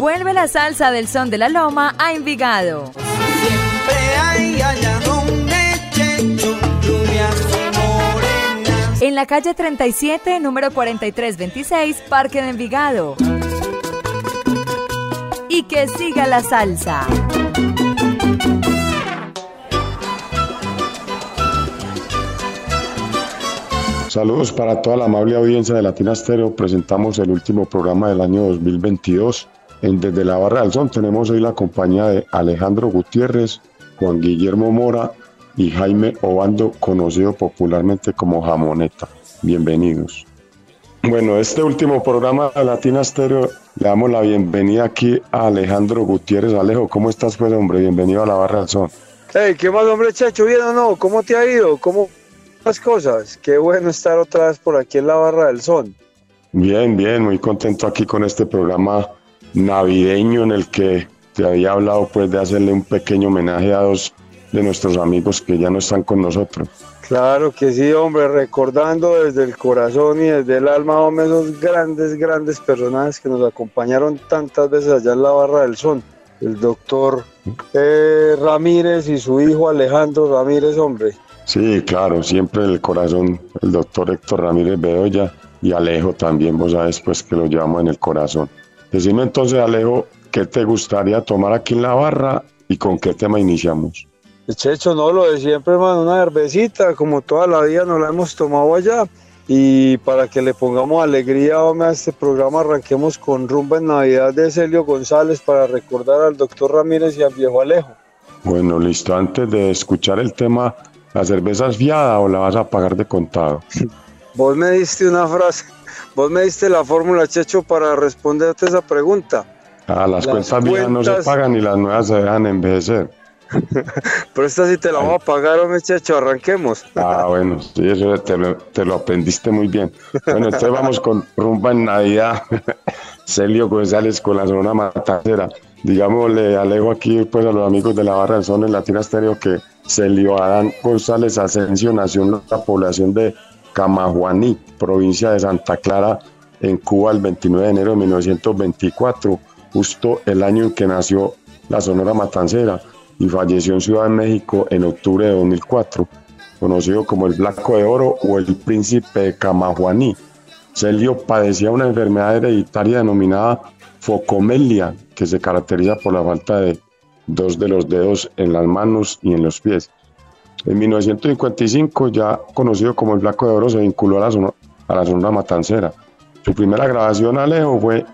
Vuelve la salsa del son de la loma a Envigado. En la calle 37, número 4326, Parque de Envigado. Y que siga la salsa. Saludos para toda la amable audiencia de Latina Stereo. Presentamos el último programa del año 2022 desde la Barra del Son tenemos hoy la compañía de Alejandro Gutiérrez, Juan Guillermo Mora y Jaime Obando, conocido popularmente como Jamoneta. Bienvenidos. Bueno, este último programa de Latina Stereo le damos la bienvenida aquí a Alejandro Gutiérrez. Alejo, ¿cómo estás pues hombre? Bienvenido a la Barra del Son. Hey, ¿qué más hombre Chacho? ¿Bien o no? ¿Cómo te ha ido? ¿Cómo las cosas? Qué bueno estar otra vez por aquí en la Barra del Son. Bien, bien, muy contento aquí con este programa navideño en el que te había hablado pues de hacerle un pequeño homenaje a dos de nuestros amigos que ya no están con nosotros. Claro que sí, hombre, recordando desde el corazón y desde el alma, hombre, esos grandes, grandes personajes que nos acompañaron tantas veces allá en la Barra del Son. El doctor eh, Ramírez y su hijo Alejandro Ramírez, hombre. Sí, claro, siempre el corazón, el doctor Héctor Ramírez Bedoya y Alejo también, vos sabes, pues que lo llevamos en el corazón. Decime entonces, Alejo, ¿qué te gustaría tomar aquí en la barra y con qué tema iniciamos? Checho, no, lo de siempre, hermano, una cervecita, como toda la vida nos la hemos tomado allá. Y para que le pongamos alegría hombre, a este programa, arranquemos con Rumba en Navidad de Celio González para recordar al doctor Ramírez y al viejo Alejo. Bueno, listo. Antes de escuchar el tema, ¿la cerveza es fiada o la vas a pagar de contado? Vos me diste una frase Vos me diste la fórmula, Checho, para responderte esa pregunta. Ah, las, cuentas viejas no se pagan y las nuevas se dejan envejecer. Pero esta sí te la vamos a pagar, hombre, Checho, arranquemos. Ah, bueno, sí, eso te lo, te lo aprendiste muy bien. Bueno, entonces vamos con rumba en Navidad. Celio González con la zona matacera. Digámosle, alejo aquí pues a los amigos de la barra del son en Latina Estéreo que Celio Adán González Asensio nació en la población de Camajuaní, provincia de Santa Clara, en Cuba el 29 de enero de 1924, justo el año en que nació la Sonora Matancera y falleció en Ciudad de México en octubre de 2004, conocido como el Blanco de Oro o el Príncipe de Camajuaní. Celio padecía una enfermedad hereditaria denominada focomelia, que se caracteriza por la falta de dos de los dedos en las manos y en los pies. En 1955, ya conocido como el Flaco de Oro, se vinculó a la, zona, a la Sonora Matancera. Su primera grabación Alejo fue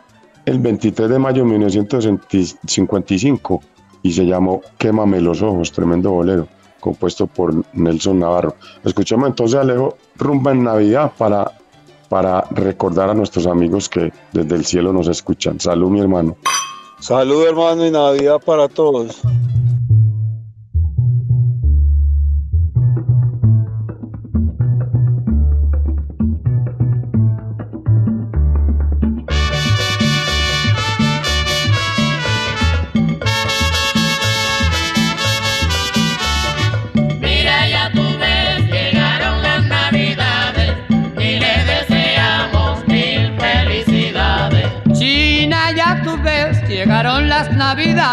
el 23 de mayo de 1955 y se llamó Quémame los ojos, tremendo bolero, compuesto por Nelson Navarro. Escuchemos entonces a Alejo Rumba en Navidad para, para recordar a nuestros amigos que desde el cielo nos escuchan. Salud, mi hermano. Salud, hermano, y Navidad para todos.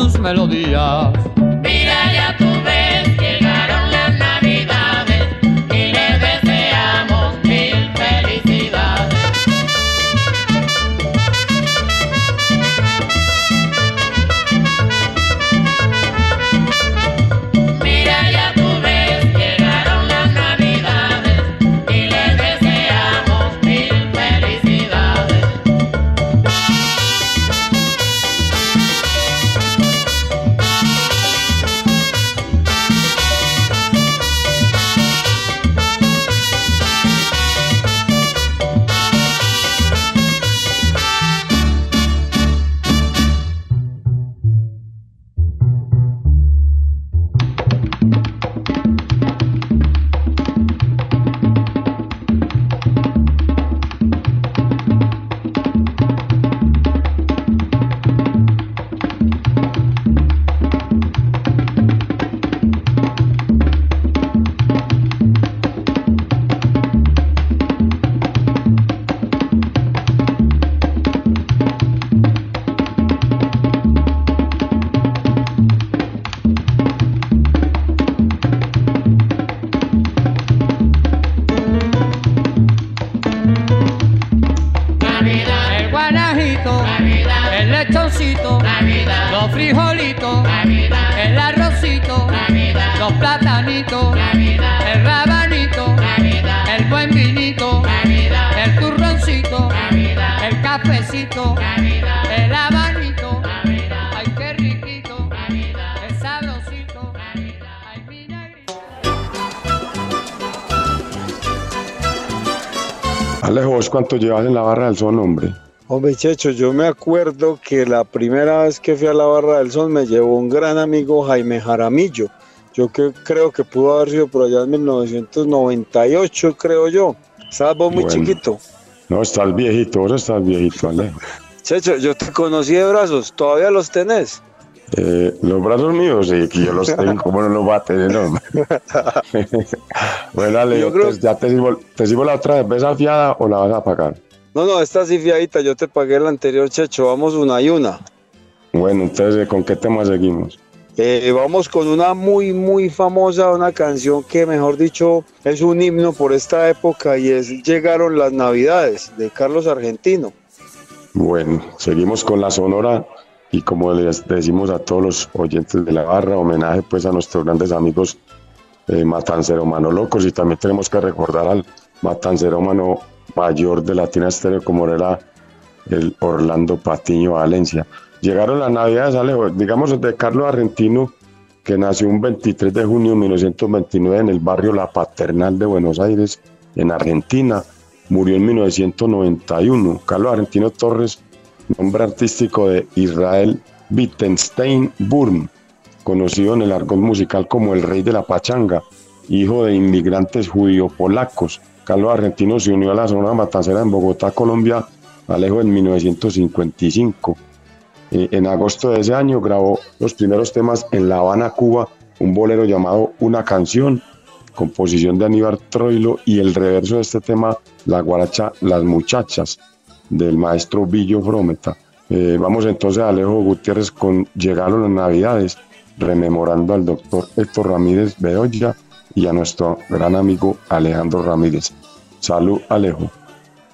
Sus melodías. Navidad, el rabanito, Navidad, el buen vinito, Navidad, el turroncito, Navidad, el cafecito, Navidad, el abanito, Navidad, ay qué riquito, Navidad, qué sabrosito, Navidad. ay mi negrito. Alejo, ¿vos cuánto llevas en la barra del son, hombre? Hombre, Checho, yo me acuerdo que la primera vez que fui a la Barra del Sol me llevó un gran amigo Jaime Jaramillo. Yo que, creo que pudo haber sido por allá en 1998, creo yo. Estabas vos muy Bueno. chiquito. No, estás viejito, vos estás viejito, Alejo. Checho, yo te conocí de brazos, ¿todavía los tenés? Eh, los brazos míos, sí, que yo los tengo, ¿cómo no los va a tener, bueno, Alejo, Yo creo- pues, ¿ya te sirvo, te sirvo la otra cerveza fiada o la vas a pagar? No, no, esta sí fiadita, yo te pagué la anterior, Checho, vamos una y una. Bueno, entonces, ¿con qué tema seguimos? Eh, vamos con una muy, muy famosa, una canción que, mejor dicho, es un himno por esta época y es Llegaron las Navidades, de Carlos Argentino. Bueno, seguimos con la sonora y como les decimos a todos los oyentes de la barra, homenaje pues a nuestros grandes amigos eh, Matancero Mano Locos y también tenemos que recordar al Matancero Mano mayor de Latina Estéreo como era el Orlando Patiño Valencia. Llegaron las navidades, Alejo, digamos de Carlos Argentino, que nació un 23 de junio de 1929 en el barrio La Paternal de Buenos Aires, en Argentina. Murió en 1991. Carlos Argentino Torres, nombre artístico de Israel Wittgenstein Burm, conocido en el argot musical como el rey de la pachanga, hijo de inmigrantes judío-polacos. Carlos Argentino se unió a la zona matancera en Bogotá, Colombia, Alejo en 1955. Eh, en agosto de ese año grabó los primeros temas en La Habana, Cuba, un bolero llamado Una canción, composición de Aníbal Troilo y el reverso de este tema, la guaracha Las Muchachas, del maestro Villo Frometa. Eh, vamos entonces a Alejo Gutiérrez con Llegaron las Navidades, rememorando al doctor Héctor Ramírez Bedoya y a nuestro gran amigo Alejandro Ramírez. Salud, Alejo.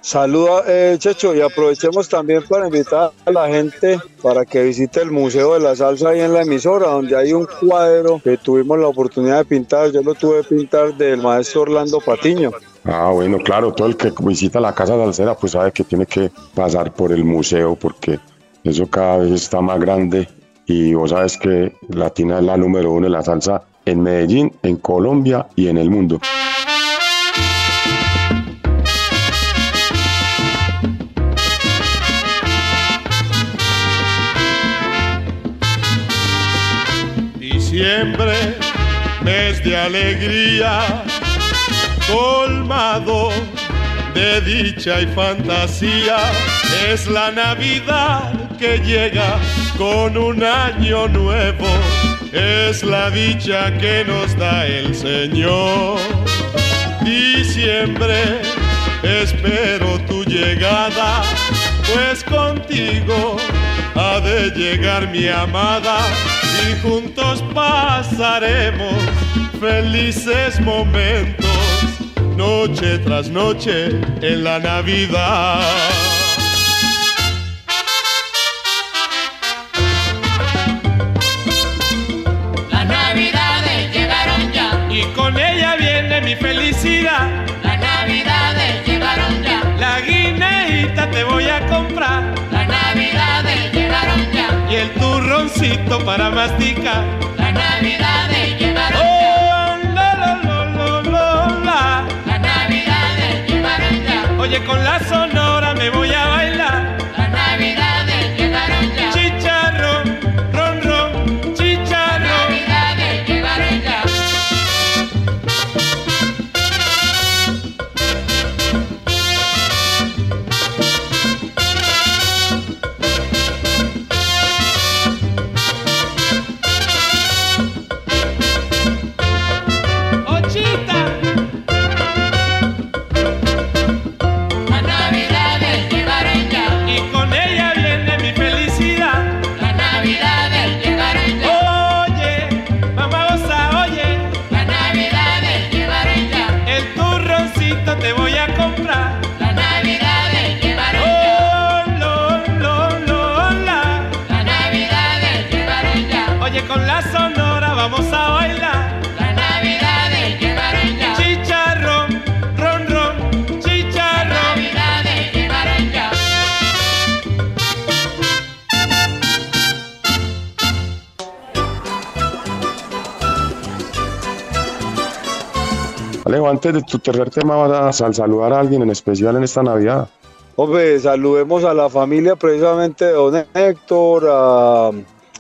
Saluda, eh, Checho, y aprovechemos también para invitar a la gente para que visite el Museo de la Salsa ahí en la emisora, donde hay un cuadro que tuvimos la oportunidad de pintar, yo lo tuve que pintar del maestro Orlando Patiño. Ah, bueno, claro, todo el que visita la Casa Salsera pues sabe que tiene que pasar por el museo porque eso cada vez está más grande y vos sabes que Latina es la número uno de la salsa en Medellín, en Colombia y en el mundo. Alegría, colmado de dicha y fantasía. Es la Navidad que llega con un año nuevo. Es la dicha que nos da el Señor. Diciembre, espero tu llegada, pues contigo ha de llegar mi amada y juntos pasaremos felices momentos, noche tras noche en la Navidad. Para masticar. las navidades llegaron ya, Oh, la, la, la, la, la, la. llegaron ya, Oye, con la sonora Antes de tu tercer tema, vas a saludar a alguien en especial en esta Navidad. Hombre, saludemos a la familia precisamente de don Héctor, a,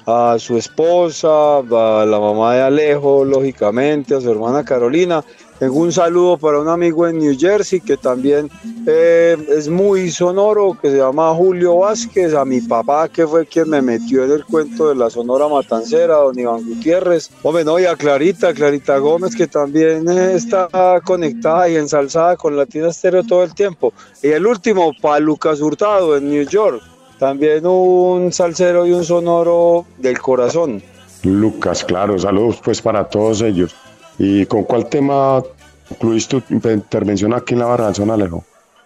a su esposa, a la mamá de Alejo, lógicamente, a su hermana Carolina. Tengo un saludo para un amigo en New Jersey que también eh, es muy sonoro, que se llama Julio Vázquez, a mi papá que fue quien me metió en el cuento de la Sonora Matancera, don Iván Gutiérrez. Hombre, no, y a Clarita, Clarita Gómez, que también eh, está conectada y ensalzada con Latina Stereo todo el tiempo. Y el último, para Lucas Hurtado en New York, también un salsero y un sonoro del corazón. Lucas, claro, saludos pues para todos ellos. ¿Y con cuál tema concluiste tu intervención aquí en la barra del Son Alejo?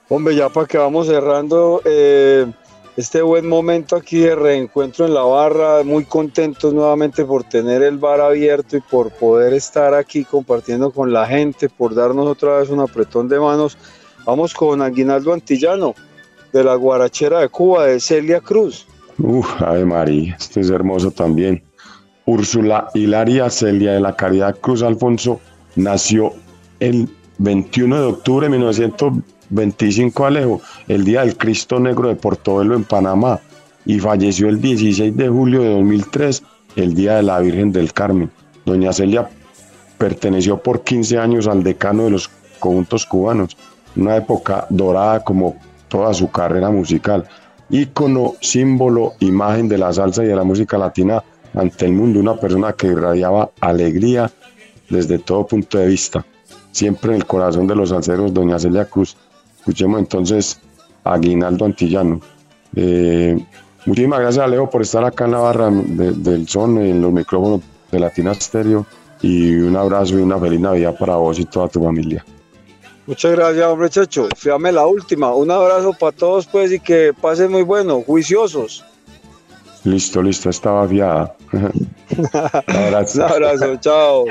Hombre, ya para que vamos cerrando eh, este buen momento aquí de reencuentro en la barra, muy contentos nuevamente por tener el bar abierto y por poder estar aquí compartiendo con la gente, por darnos otra vez un apretón de manos. Vamos con Aguinaldo Antillano, de la Guarachera de Cuba, de Celia Cruz. Uf, Ave María, este es hermoso también. Úrsula Hilaria Celia de la Caridad Cruz Alfonso nació el 21 de octubre de 1925 Alejo, el día del Cristo Negro de Portobelo en Panamá, y falleció el 16 de julio de 2003, el día de la Virgen del Carmen. Doña Celia perteneció por 15 años al decano de los conjuntos cubanos, una época dorada como toda su carrera musical, ícono, símbolo, imagen de la salsa y de la música latina ante el mundo, una persona que irradiaba alegría desde todo punto de vista, siempre en el corazón de los salseros, doña Celia Cruz. Escuchemos entonces a Aguinaldo Antillano. Eh, muchísimas gracias, Alejo, por estar acá en la barra de- del son, en los micrófonos de Latina Stereo, y un abrazo y una feliz Navidad para vos y toda tu familia. Muchas gracias, hombre Checho. Fíjame la última. Un abrazo para todos, pues, y que pasen muy bueno, juiciosos. Listo, listo, estaba fiada. Un abrazo. abrazo, chao.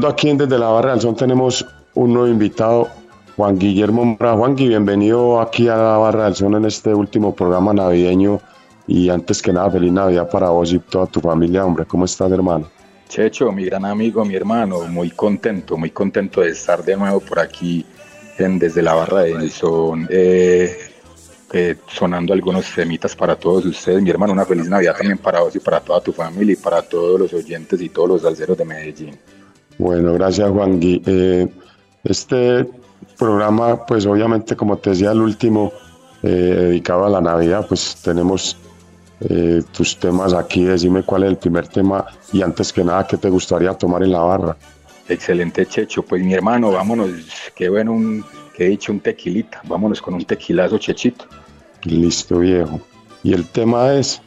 Continuando aquí en desde la Barra del Son tenemos un nuevo invitado, Juan Guillermo Mora. Juan Gui, bienvenido aquí a la Barra del Son en este último programa navideño y antes que nada, feliz Navidad para vos y toda tu familia, hombre. ¿Cómo estás, hermano? Checho, mi gran amigo, mi hermano, muy contento, muy contento de estar de nuevo por aquí en Desde la Barra del Son, eh, eh, sonando algunos temitas para todos ustedes. Mi hermano, una feliz Navidad también para vos y para toda tu familia y para todos los oyentes y todos los salseros de Medellín. Bueno, gracias, Juan Gui. Eh, este programa, pues obviamente, como te decía, el último eh, dedicado a la Navidad, pues tenemos eh, tus temas aquí. Decime cuál es el primer tema y antes que nada, ¿qué te gustaría tomar en la barra? Excelente, Checho. Pues mi hermano, vámonos, qué bueno, un, que he dicho un tequilita. Vámonos con un tequilazo, Chechito. Listo, viejo. Y el tema es,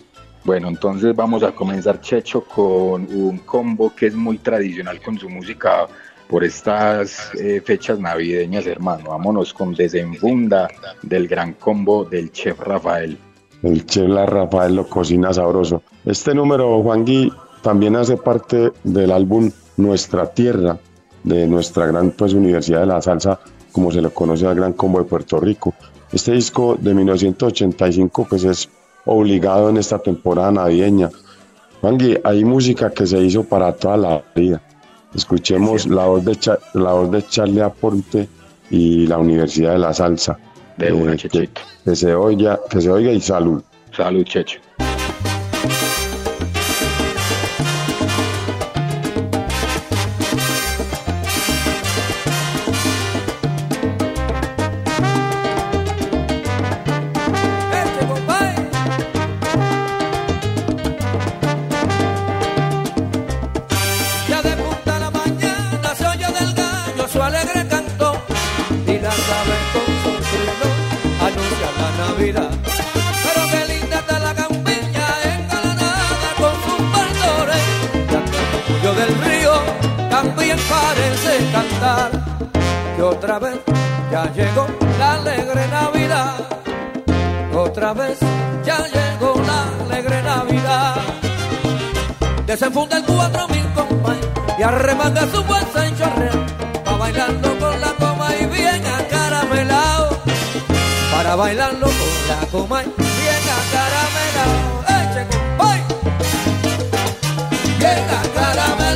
Bueno, entonces vamos a comenzar, Checho, con un combo que es muy tradicional con su música por estas eh, fechas navideñas, hermano. Vámonos con Desembunda del gran combo del chef Rafael. el chef La Rafael lo cocina sabroso. Este número, Juan Gui, también hace parte del álbum Nuestra Tierra, de nuestra gran pues, Universidad de la Salsa, como se le conoce al Gran Combo de Puerto Rico. Este disco de 1985 pues es obligado en esta temporada navideña. Juan Gui, hay música que se hizo para toda la vida. Escuchemos la voz de, la voz de Charlie Aponte y la Universidad de la Salsa. De una, Eh, que se oiga, que se oiga y salud. Salud, Checho. Otra vez ya llegó la alegre Navidad. Otra vez ya llegó la alegre Navidad. Desenfunda el cuatro mil compay y arremanga su fuerza en chorrea. Va bailando con la coma y bien acaramelao. Para bailarlo con la coma y bien acaramelao. ¡Eche compay! Bien acaramelao.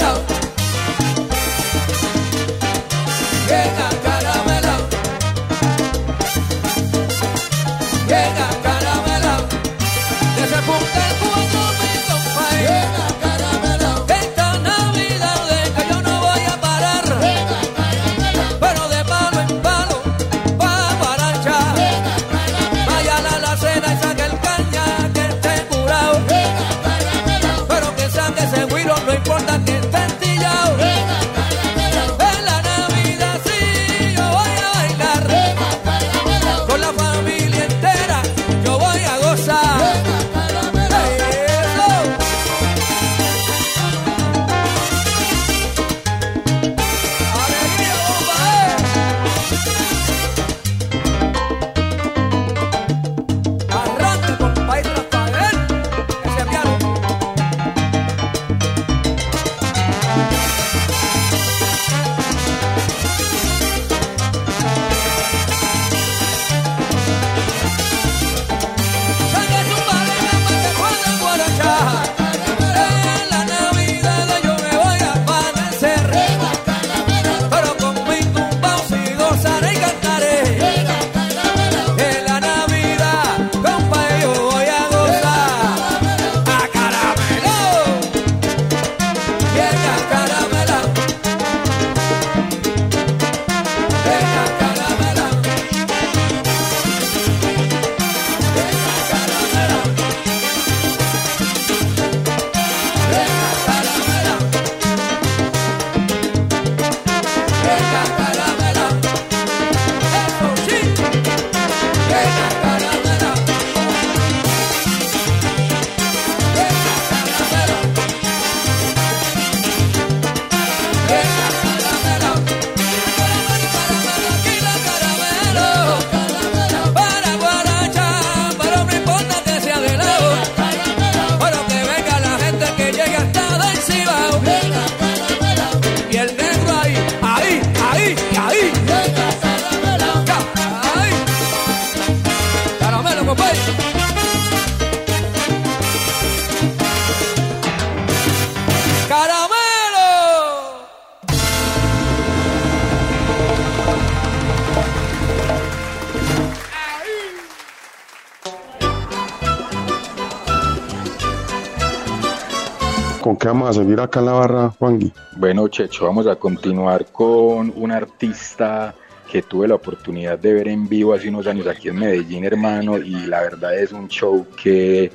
Seguir acá en la barra, Juangui. Bueno, Checho, vamos a continuar con un artista que tuve la oportunidad de ver en vivo hace unos años aquí en Medellín, hermano, y la verdad es un show que,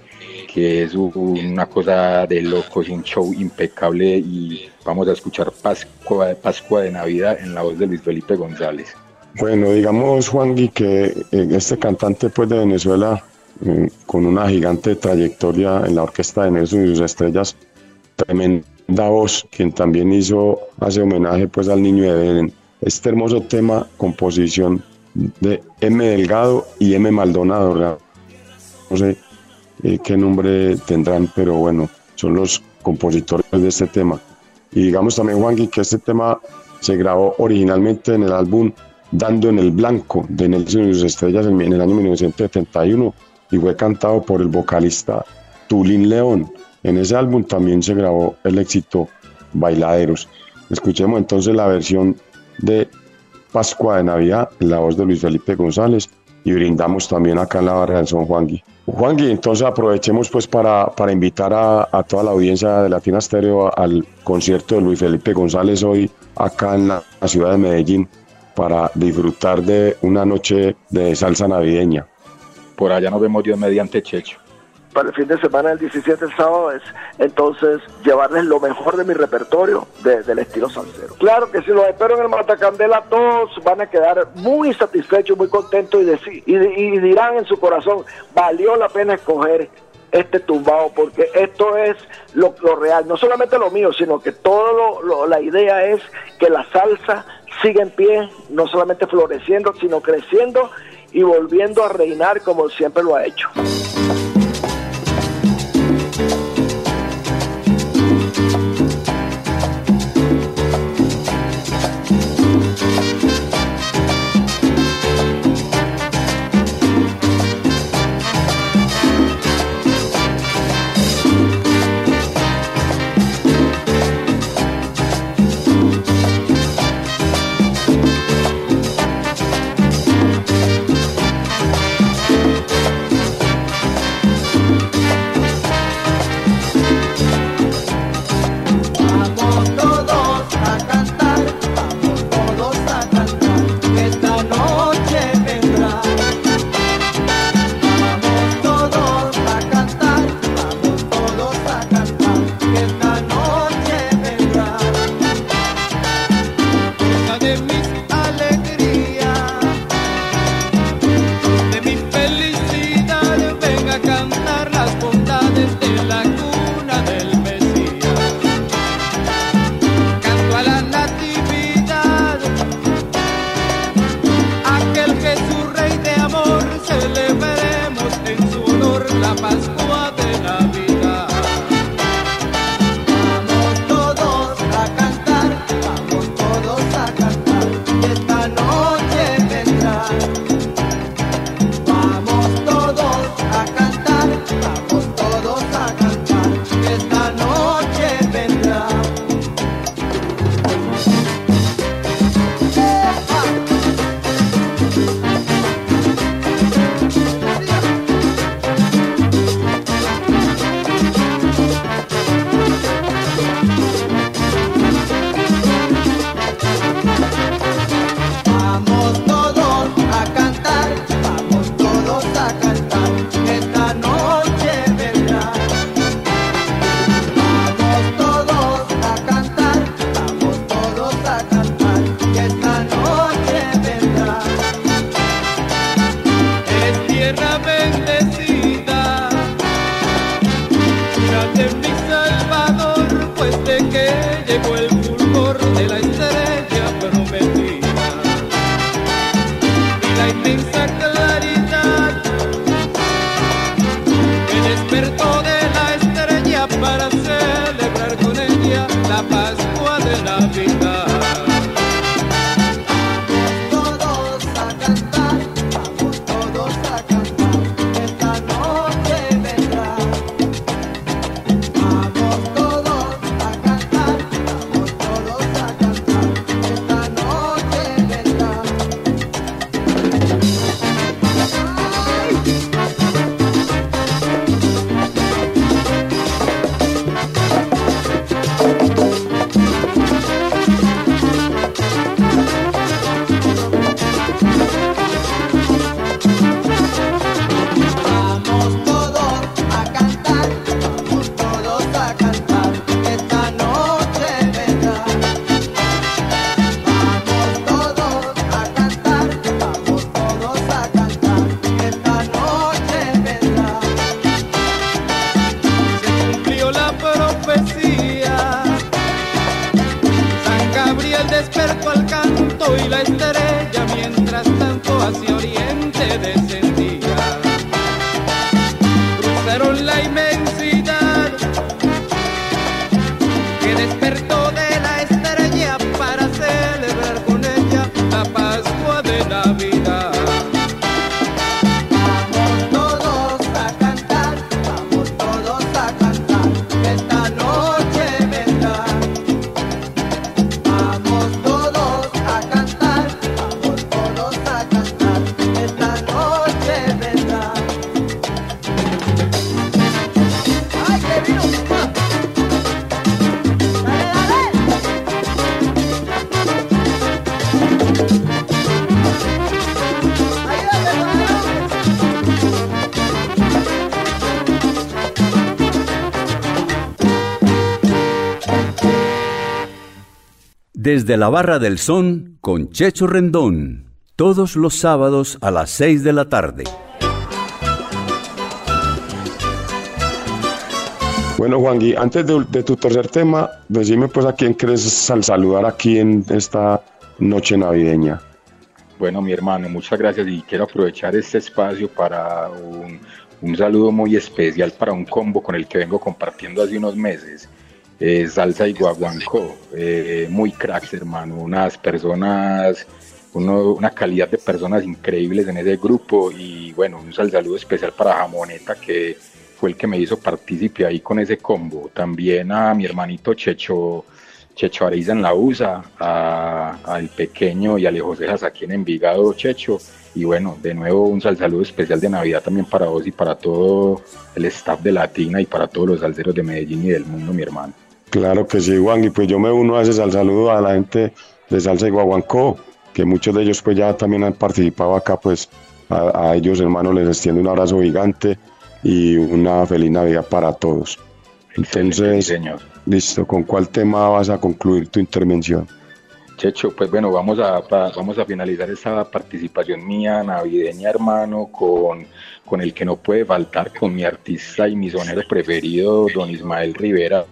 que es una cosa de locos, un show impecable y vamos a escuchar Pascua, Pascua de Navidad en la voz de Luis Felipe González. Bueno, digamos, Juangui, que eh, este cantante pues, de Venezuela, eh, con una gigante trayectoria en la orquesta de Nelson y sus estrellas, tremenda voz, quien también hizo, hace homenaje pues al niño de Belén. Este hermoso tema, composición de M. Delgado y M. Maldonado, no sé eh, qué nombre tendrán, pero bueno, son los compositores de este tema. Y digamos también, Juangui, que este tema se grabó originalmente en el álbum Dando en el Blanco de Nelson y sus estrellas en el año 1971 y fue cantado por el vocalista Tulín León. En ese álbum también se grabó el éxito Bailaderos. Escuchemos entonces la versión de Pascua de Navidad la voz de Luis Felipe González y brindamos también acá en la barra del Son Juangui. Juangui, entonces aprovechemos pues para, para invitar a, toda la audiencia de Latina Stereo al concierto de Luis Felipe González hoy acá en la ciudad de Medellín para disfrutar de una noche de salsa navideña. Por allá nos vemos Dios mediante Checho. Para el fin de semana del 17 el sábado es entonces llevarles lo mejor de mi repertorio de- del estilo salsero. Claro que si los espero en el Matacandela todos van a quedar muy satisfechos, muy contentos y, deci- y, dirán en su corazón, valió la pena escoger este tumbado porque esto es lo, real, no solamente lo mío, sino que todo lo- la idea es que la salsa siga en pie, no solamente floreciendo, sino creciendo y volviendo a reinar como siempre lo ha hecho. Y la estrella Desde la Barra del Son con Checho Rendón. Todos los sábados a las 6 de la tarde. Bueno, Juangui, antes de, de tu tercer tema, decime pues a quién quieres sal- saludar aquí en esta noche navideña. Bueno, mi hermano, muchas gracias y quiero aprovechar este espacio para un, un saludo muy especial para un combo con el que vengo compartiendo hace unos meses. Eh, Salsa y Guaguancó, eh, muy cracks, hermano, unas personas, una calidad de personas increíbles en ese grupo y bueno, un sal- saludo especial para Jamoneta que fue el que me hizo partícipe ahí con ese combo. También a mi hermanito Checho, Checho Areiza en la USA, a- al pequeño y a Cejas aquí en Envigado, Checho. Y bueno, de nuevo un sal saludo especial de Navidad también para vos y para todo el staff de Latina y para todos los salseros de Medellín y del mundo, mi hermano. Claro que sí, Juan, y pues yo me uno a veces al saludo a la gente de Salsa y Guaguancó, que muchos de ellos pues ya también han participado acá, pues a, a ellos hermanos les extiendo un abrazo gigante y una feliz Navidad para todos. Entonces, señor. listo, ¿con cuál tema vas a concluir tu intervención? Checho, pues bueno, vamos a, vamos a finalizar esta participación mía navideña, hermano, con, con el que no puede faltar, con mi artista y mi sonero preferido, don Ismael Rivera,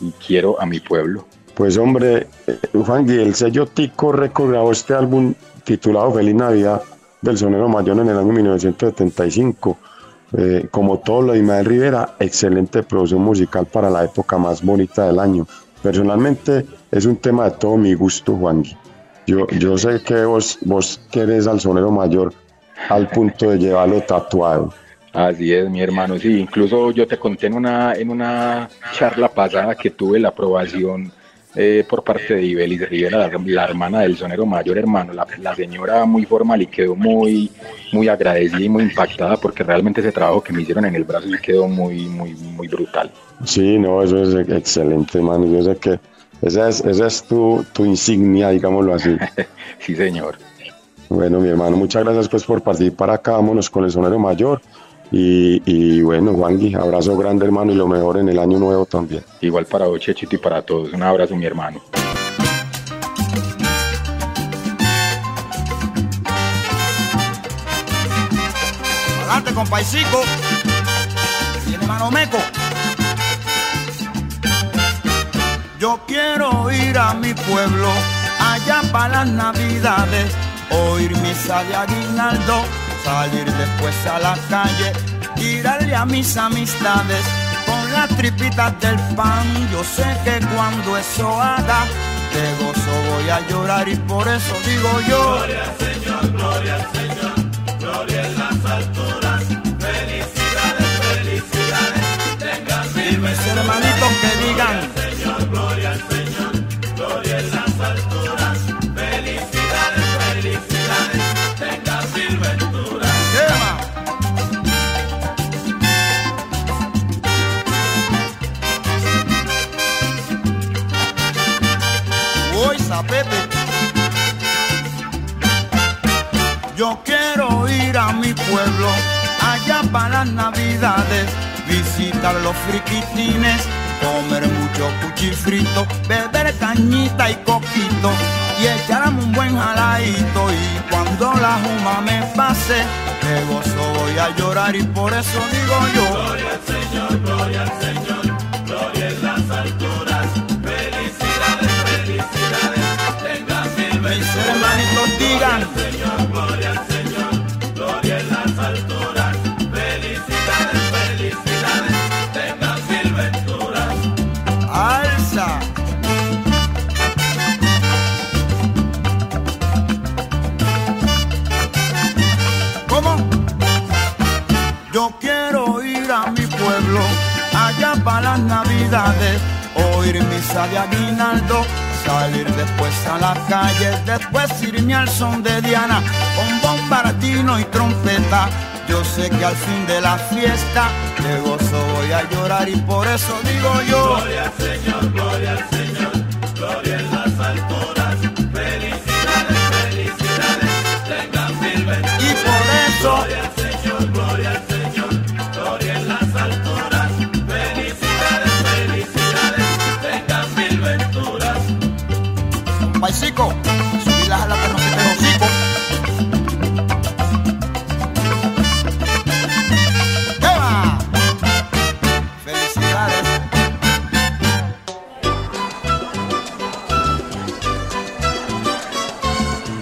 y quiero a mi pueblo. Pues hombre, eh, Juan, y el sello Tico Record este álbum titulado Feliz Navidad del Sonero Mayor en el año 1975. Eh, como todo lo de Ismael Rivera, excelente producción musical para la época más bonita del año. Personalmente es un tema de todo mi gusto, Juan. Yo, yo sé que vos, vos querés al sonero mayor al punto de llevarlo tatuado. Así es, mi hermano, sí, incluso yo te conté en una, en una charla pasada que tuve la aprobación eh, por parte de Ibelis Rivera, la, la hermana del sonero mayor hermano, la, la señora muy formal y quedó muy, muy agradecida y muy impactada porque realmente ese trabajo que me hicieron en el brazo quedó muy, muy, muy brutal. Sí, no, eso es excelente, hermano. Yo sé que esa es, esa es tu, tu insignia, digámoslo así. sí, señor. Bueno, mi hermano, muchas gracias pues por participar acá. Vámonos con el sonero mayor. Y, y bueno, Juangui, abrazo grande, hermano, y lo mejor en el año nuevo también. Igual para vos, Chechito, y para todos. Un abrazo, mi hermano. Adelante con Paisico y el hermano Meco. Yo quiero ir a mi pueblo, allá para las navidades, oír misa de aguinaldo, salir después a la calle, tirarle a mis amistades con las tripitas del pan. Yo sé que cuando eso haga, de gozo voy a llorar y por eso digo yo. Gloria al Señor, gloria al Señor, gloria en las ir a mi pueblo, allá para las navidades, visitar los friquitines, comer mucho cuchifrito, beber cañita y coquito y echarme un buen jaladito y cuando la juma me pase, de gozo voy a llorar y por eso digo yo. Gloria al Señor, gloria al Señor, gloria en las alturas. Felicidades, felicidades, tengan mil Mis venturas. hermanitos allá para las navidades, oír misa de aguinaldo, salir después a la calle, después irme al son de Diana, con bombardino y trompeta. Yo sé que al fin de la fiesta de gozo voy a llorar y por eso digo yo. Gloria al Señor, gloria al Señor, gloria en las alturas. Felicidades,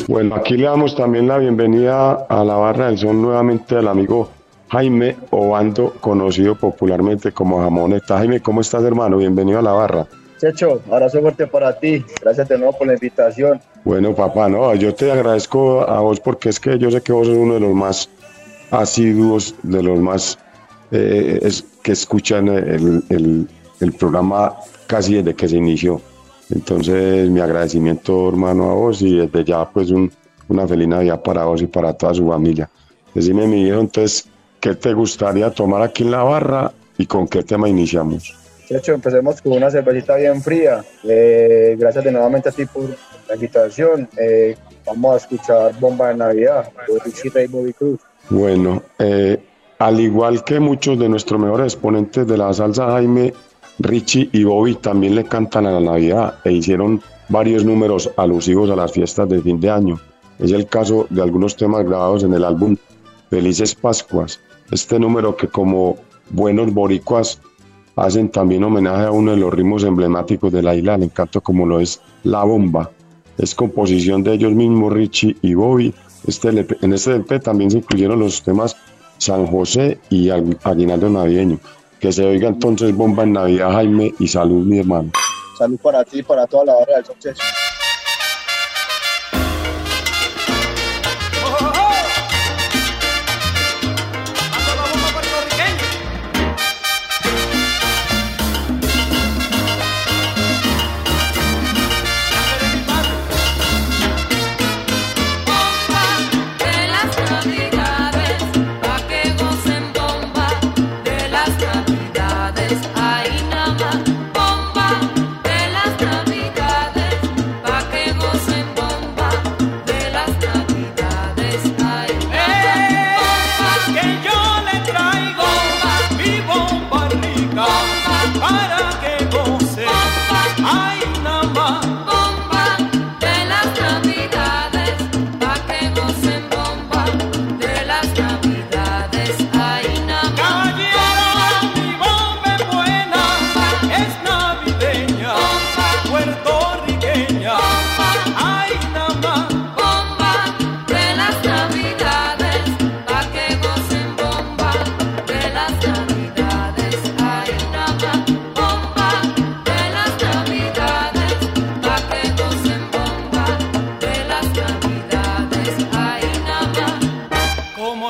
Bueno, aquí le damos también la bienvenida a la barra del son nuevamente al amigo Jaime Obando, conocido popularmente como Jamoneta. Jaime, ¿cómo estás, hermano? Bienvenido a la barra. Checho, abrazo fuerte para ti. Gracias de nuevo por la invitación. Bueno, papá, no, yo te agradezco a vos porque es que yo sé que vos sos uno de los más asiduos, de los más eh, que escuchan el, programa casi desde que se inició. Entonces, mi agradecimiento, hermano, a vos y desde ya, pues, un- una feliz Navidad para vos y para toda su familia. Decime, mi viejo, entonces, ¿qué te gustaría tomar aquí en la barra y con qué tema iniciamos? Checho, empecemos con una cervecita bien fría. Eh, gracias de nuevamente a ti por la invitación. Eh, vamos a escuchar Bomba de Navidad de Richie Ray Bobby Cruz. Bueno, eh, al igual que muchos de nuestros mejores exponentes de la salsa, Jaime, Richie y Bobby también le cantan a la Navidad e hicieron varios números alusivos a las fiestas de fin de año. Es el caso de algunos temas grabados en el álbum Felices Pascuas. Este número que como buenos boricuas hacen también homenaje a uno de los ritmos emblemáticos de la isla del encanto como lo es La Bomba. Es composición de ellos mismos, Richie y Bobby. Este en este LP también se incluyeron los temas San José y Agu- Aguinaldo Navideño. Que se oiga entonces Bomba en Navidad, Jaime, y salud, mi hermano. Salud para ti y para toda la barra del Son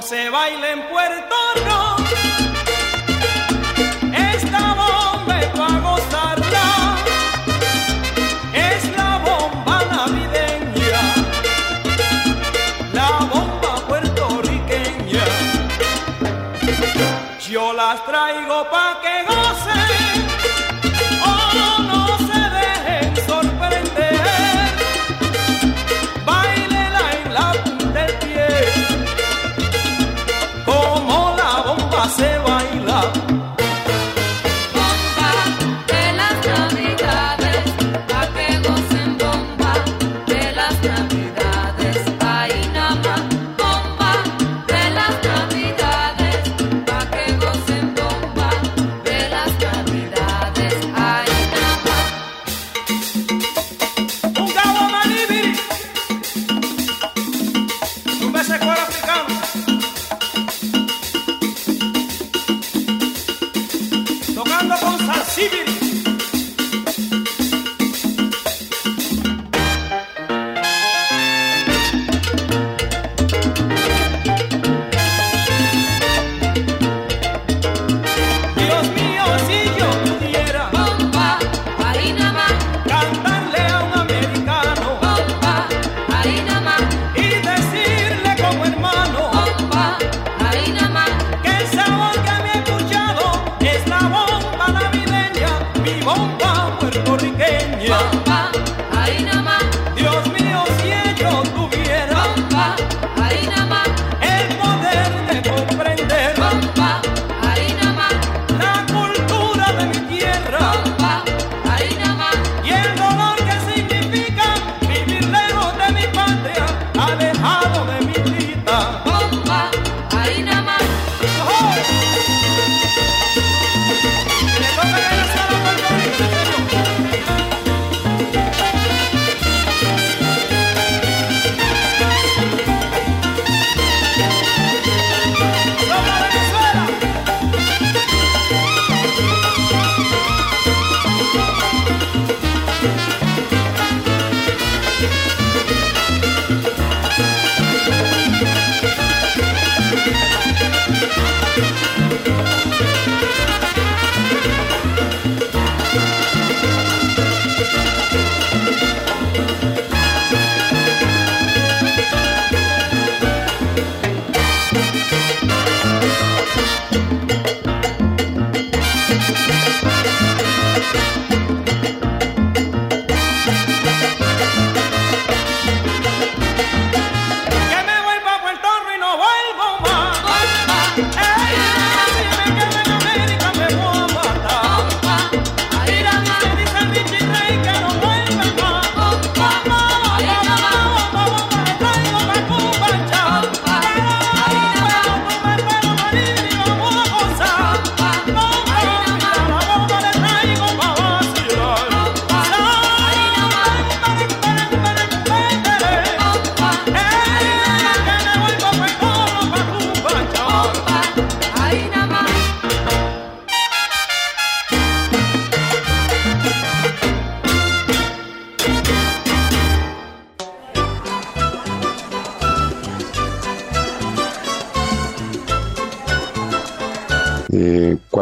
se baila en Puerto Rico, esta bomba es pa' gozarla. Es la bomba navideña, la bomba puertorriqueña. Yo las traigo pa' que gocen,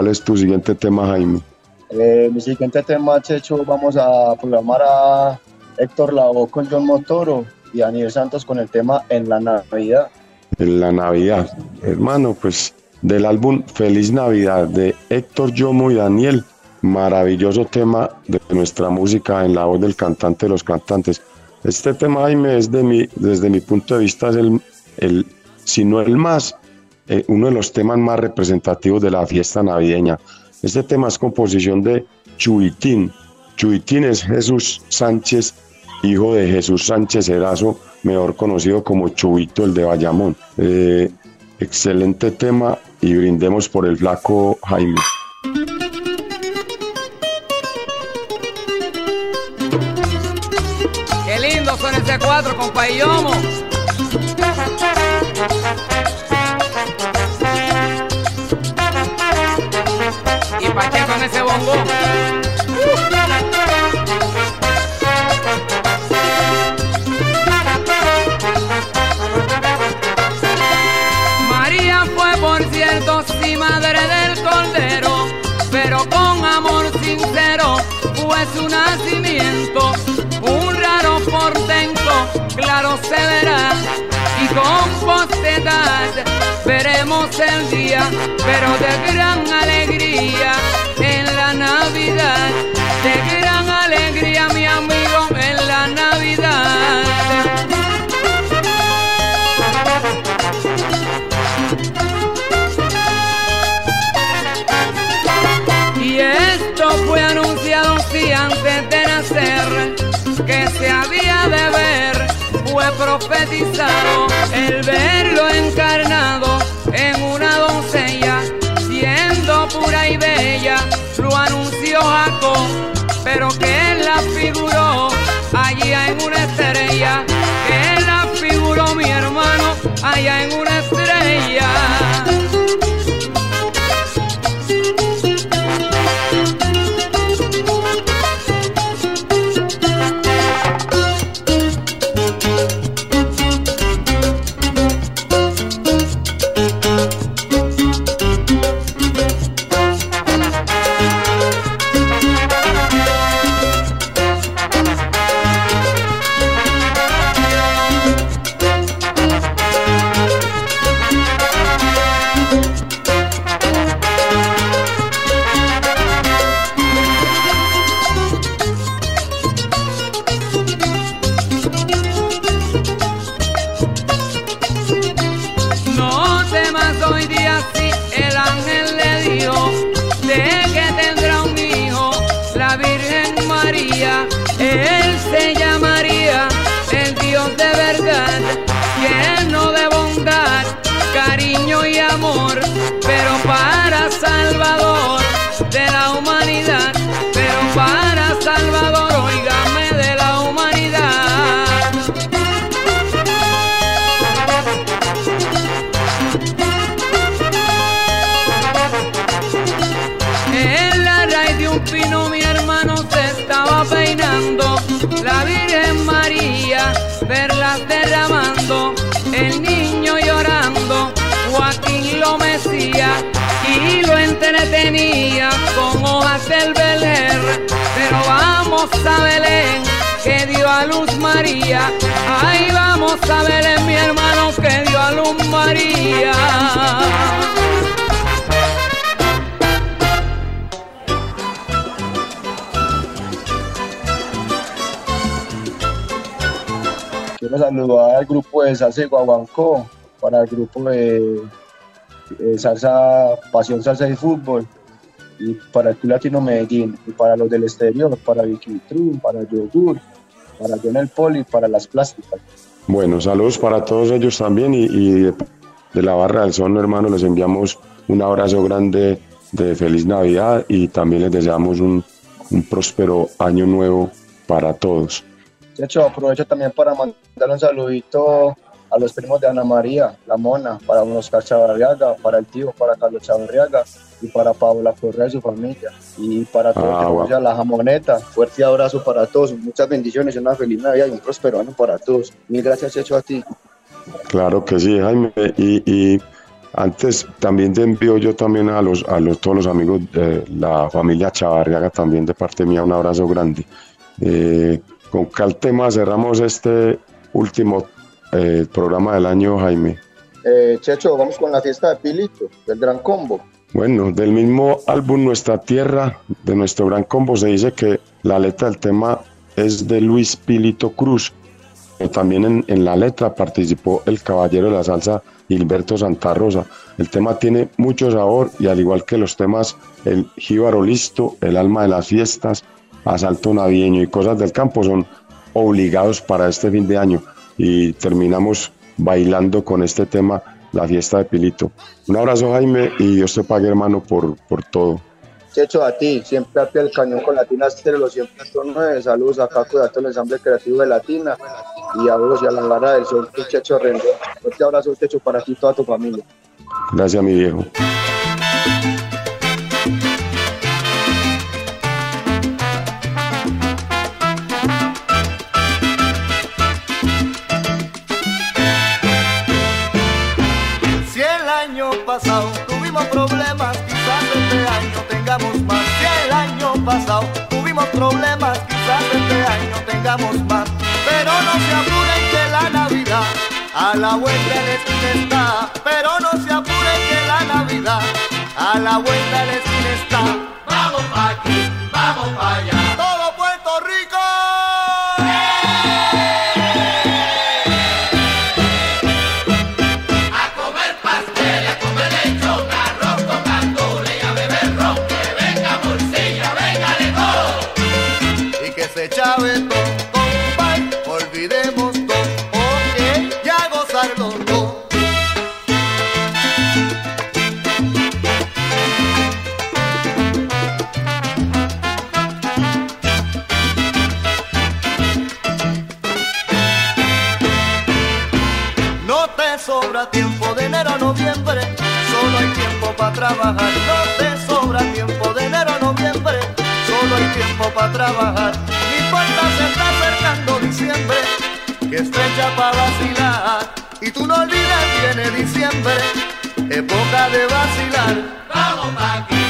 ¿Cuál es tu siguiente tema, Jaime? Eh, mi siguiente tema, Checho, vamos a programar a Héctor Lavoe con John Motoro y Daniel Santos con el tema En la Navidad. En la Navidad. Hermano, pues del álbum Feliz Navidad de Héctor Yomo y Daniel. Maravilloso tema de nuestra música en la voz del cantante de los cantantes. Este tema, Jaime, es de mi, desde mi punto de vista, es el, el si no el más, eh, uno de los temas más representativos de la fiesta navideña. Este tema es composición de Chuitín. Chuitín es Jesús Sánchez, hijo de Jesús Sánchez Erazo, mejor conocido como Chubito, el de Bayamón. Eh, excelente tema y brindemos por el flaco Jaime. Qué lindo ese cuatro Payomo. Su nacimiento. Un raro portento, claro se verá, y con posteridad veremos el día, pero de gran alegría profetizado el verlo encarnado hojas del Belger Pero vamos a Belén que dio a luz María. Ay vamos a Belén mi hermano que dio a luz María. Quiero saludar al grupo de Salsa de Guaguancó, para el grupo de, de Salsa, Pasión Salsa y Fútbol, y para el Latino Medellín, y para los del exterior, para Vicky True, para Yogur, para John El Poli, para las plásticas. Bueno, saludos para todos ellos también y, y de, de la Barra del Son, hermano, les enviamos un abrazo grande de feliz Navidad y también les deseamos un, un próspero año nuevo para todos. De hecho, aprovecho también para mandar un saludito a los primos de Ana María, la mona, para Oscar Chavarriaga, para el tío, para Carlos Chavarriaga y para Paola Correa y su familia. Y para todos Ah, apoyan la jamoneta. Fuerte abrazo para todos, muchas bendiciones, una feliz Navidad y un próspero año para todos. Mil gracias, Checho, a ti. Claro que sí, Jaime. Y, y Antes también te envío yo también a los a los, todos los amigos de la familia Chavarriaga también de parte mía un abrazo grande. Eh, ¿Con qué tema cerramos este último eh, programa del año, Jaime? Eh, Checho, vamos con la fiesta de Pilito, del Gran Combo. Bueno, del mismo álbum Nuestra Tierra, de nuestro gran combo, se dice que la letra del tema es de Luis Pilito Cruz. pero También en, en la letra participó el caballero de la salsa Gilberto Santa Rosa. El tema tiene mucho sabor y al igual que los temas El Jíbaro Listo, El Alma de las Fiestas, Asalto Navideño y Cosas del Campo son obligados para este fin de año y terminamos bailando con este tema la fiesta de Pilito. Un abrazo Jaime y Dios te pague hermano por, por todo. Checho, a ti, siempre a pie del cañón con Latina Estéreo, siempre son nueve. Saludos a Caco de todo el ensamble creativo de Latina y a vos y a la barra del sol, Checho Rendón. Fuerte abrazo, Checho, para ti y toda tu familia. Gracias mi viejo. Pasado tuvimos problemas, quizás este año tengamos más. Si el año pasado tuvimos problemas, quizás este año tengamos más. Pero no se apuren que la Navidad a la vuelta de la está. Pero no se apuren que la Navidad a la vuelta de la está. Vamos pa' aquí, vamos pa' allá. Tiempo de enero a noviembre, solo hay tiempo para trabajar. No te sobra tiempo de enero a noviembre, solo hay tiempo para trabajar. No importa se está acercando diciembre, que es fecha para vacilar. Y tú no olvides, viene diciembre, época de vacilar. Vamos pa' aquí,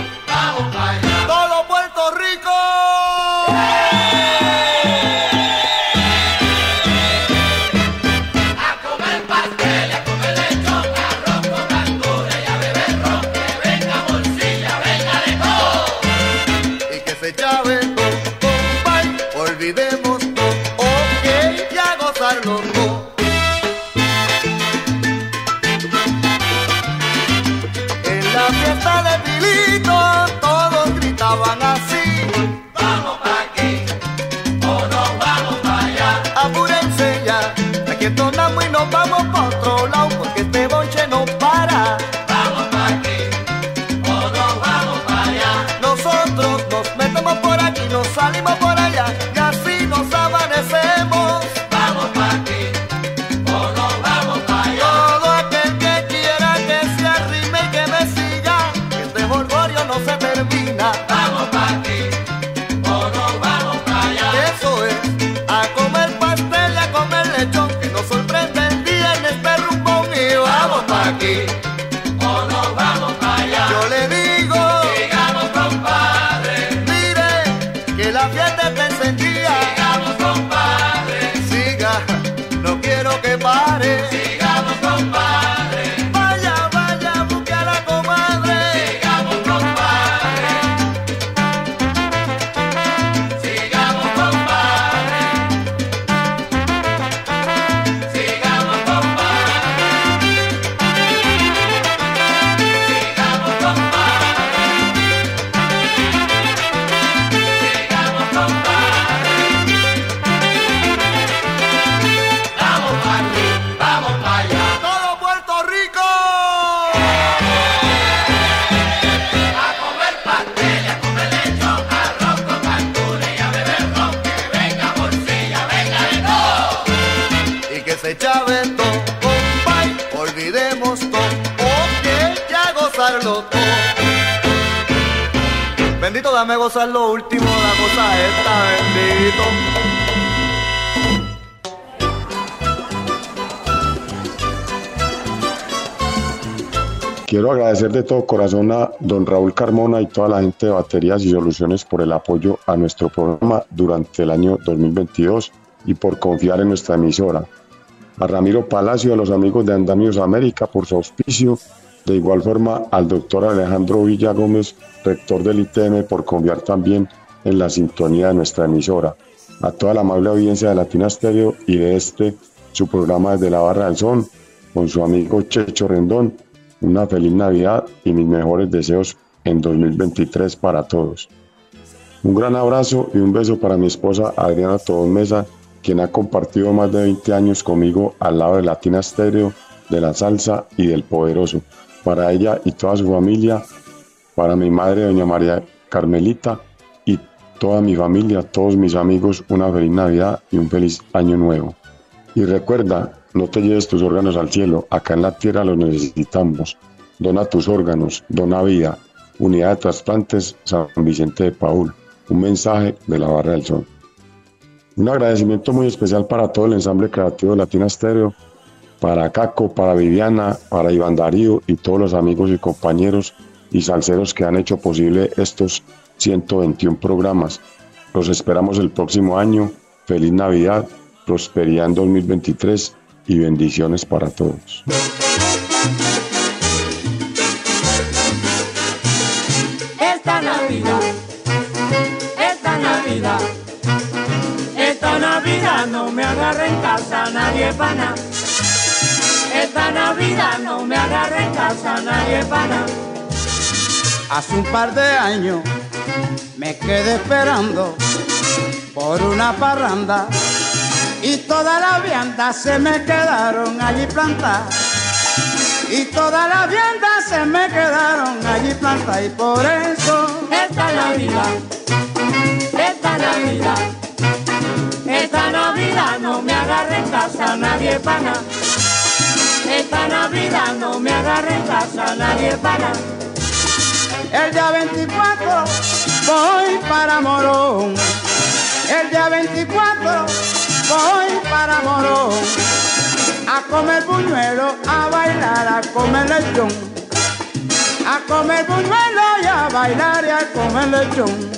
Dame gozar lo último, la cosa esta, bendito. Quiero agradecer de todo corazón a don Raúl Carmona y toda la gente de Baterías y Soluciones por el apoyo a nuestro programa durante el año 2022 y por confiar en nuestra emisora. A Ramiro Palacio y a los amigos de Andamios América por su auspicio. De igual forma al doctor Alejandro Villa Gómez, rector del ITM, por confiar también en la sintonía de nuestra emisora. A toda la amable audiencia de Latina Stereo y de este, su programa desde la Barra del Son, con su amigo Checho Rendón una feliz Navidad y mis mejores deseos en 2023 para todos. Un gran abrazo y un beso para mi esposa Adriana Tobón Mesa, quien ha compartido más de 20 años conmigo al lado de Latina Stereo, de la salsa y del poderoso. Para ella y toda su familia, para mi madre, doña María Carmelita, y toda mi familia, todos mis amigos, una feliz Navidad y un feliz año nuevo. Y recuerda, no te lleves tus órganos al cielo, acá en la tierra los necesitamos. Dona tus órganos, dona vida. Unidad de trasplantes San Vicente de Paul. Un mensaje de la Barra del Sol. Un agradecimiento muy especial para todo el ensamble creativo de Latina Stereo, para Caco, para Viviana, para Iván Darío y todos los amigos y compañeros y salseros que han hecho posible estos 121 programas. Los esperamos el próximo año. Feliz Navidad, prosperidad en 2023 y bendiciones para todos. Esta Navidad, esta Navidad, esta Navidad no me agarra en casa nadie pana. Esta Navidad no me agarra en casa nadie pana. Hace un par de años me quedé esperando por una parranda y todas las viandas se me quedaron allí plantadas. Y todas las viandas se me quedaron allí plantadas y por eso esta Navidad, esta Navidad, esta Navidad no me agarra en casa nadie pana. Esta Navidad no me agarra en casa nadie pana. el día 24 voy para Morón. El día 24 voy para Morón. A comer buñuelo, a bailar, a comer lechón. A comer buñuelo y a bailar y a comer lechón.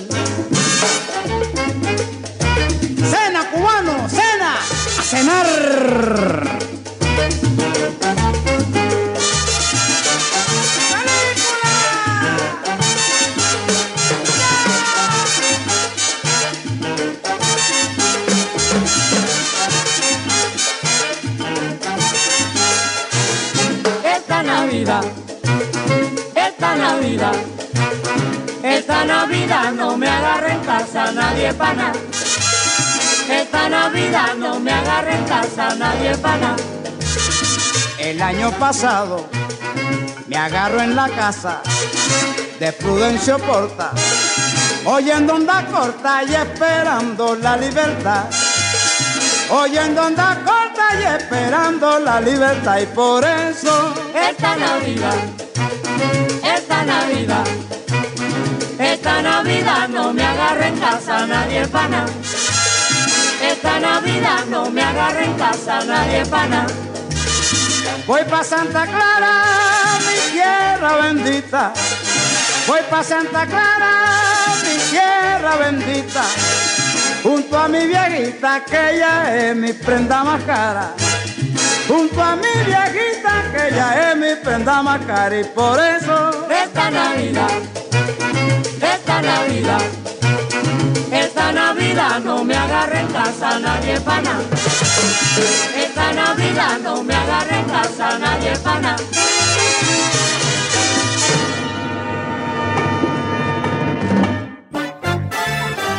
Cena cubano, cena, a cenar. Me agarra en casa nadie pana. Esta Navidad no me agarra en casa nadie pana. El año pasado me agarro en la casa de Prudencio Porta, oyendo onda corta y esperando la libertad. Oyendo onda corta y esperando la libertad y por eso Esta Navidad, esta Navidad, esta Navidad no me agarra en casa nadie pana. Esta Navidad no me agarra en casa nadie pana. voy pa' Santa Clara, mi tierra bendita. Voy pa' Santa Clara, mi tierra bendita. Junto a mi viejita que ella es mi prenda más cara. Junto a mi viejita que ella es mi prenda más cara y por eso Esta Navidad, esta Navidad, esta Navidad no me agarra en casa nadie pana. Esta Navidad no me agarra en casa nadie pana.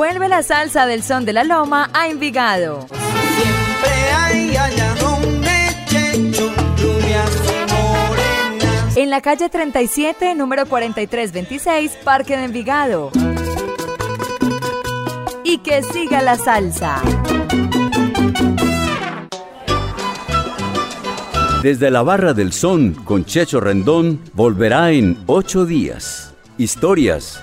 Vuelve la salsa del son de la loma a Envigado. Siempre hay allá donde Checho. En la calle 37, número 4326, Parque de Envigado. Y que siga la salsa. Desde la Barra del Son con Checho Rendón volverá en ocho días. Historias,